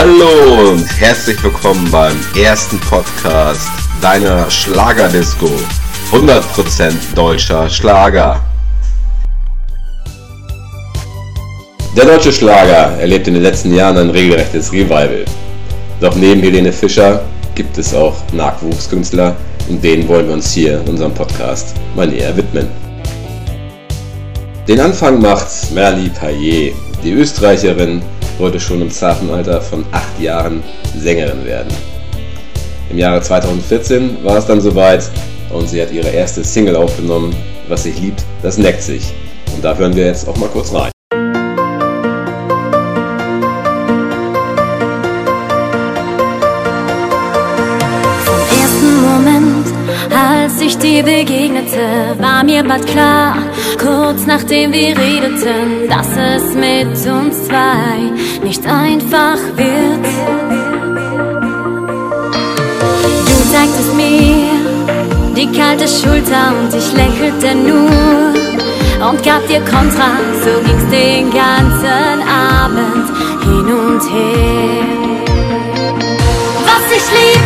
Hallo und herzlich willkommen beim ersten Podcast deiner Schlagerdisco. 100% deutscher Schlager. Der deutsche Schlager erlebt in den letzten Jahren ein regelrechtes Revival. Doch neben Helene Fischer gibt es auch Nachwuchskünstler und denen wollen wir uns hier in unserem Podcast mal näher widmen. Den Anfang macht Merli Payet. Die Österreicherin wollte schon im zarten Alter von acht Jahren Sängerin werden. Im Jahre 2014 war es dann soweit und sie hat ihre erste Single aufgenommen. Was sich liebt, das neckt sich. Und da hören wir jetzt auch mal kurz rein. Als ich dir begegnete, war mir bald klar, kurz nachdem wir redeten, dass es mit uns zwei nicht einfach wird. Du zeigtest mir die kalte Schulter und ich lächelte nur und gab dir Kontra, so ging's den ganzen Abend hin und her. Was ich lieb,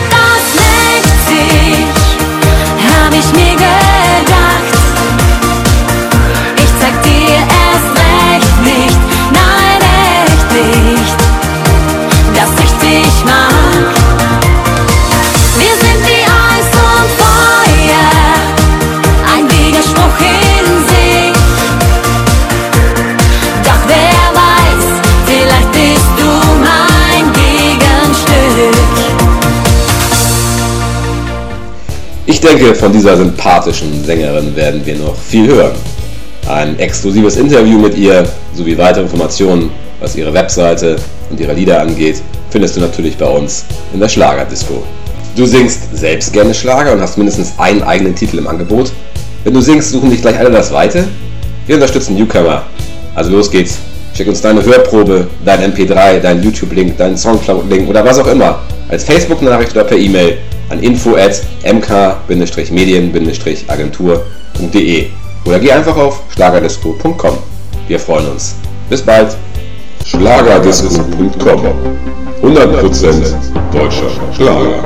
denke, von dieser sympathischen Sängerin werden wir noch viel hören. Ein exklusives Interview mit ihr sowie weitere Informationen, was ihre Webseite und ihre Lieder angeht, findest du natürlich bei uns in der Schlagerdisco. Du singst selbst gerne Schlager und hast mindestens einen eigenen Titel im Angebot. Wenn du singst, suchen dich gleich alle das Weite. Wir unterstützen Newcomer. Also los geht's. Schick uns deine Hörprobe, dein MP3, dein YouTube-Link, deinen Soundcloud-Link oder was auch immer als Facebook-Nachricht oder per E-Mail an info at mk-medien-agentur.de oder geh einfach auf schlagerdisco.com. Wir freuen uns. Bis bald. Schlagerdisco.com 100% deutscher Schlager.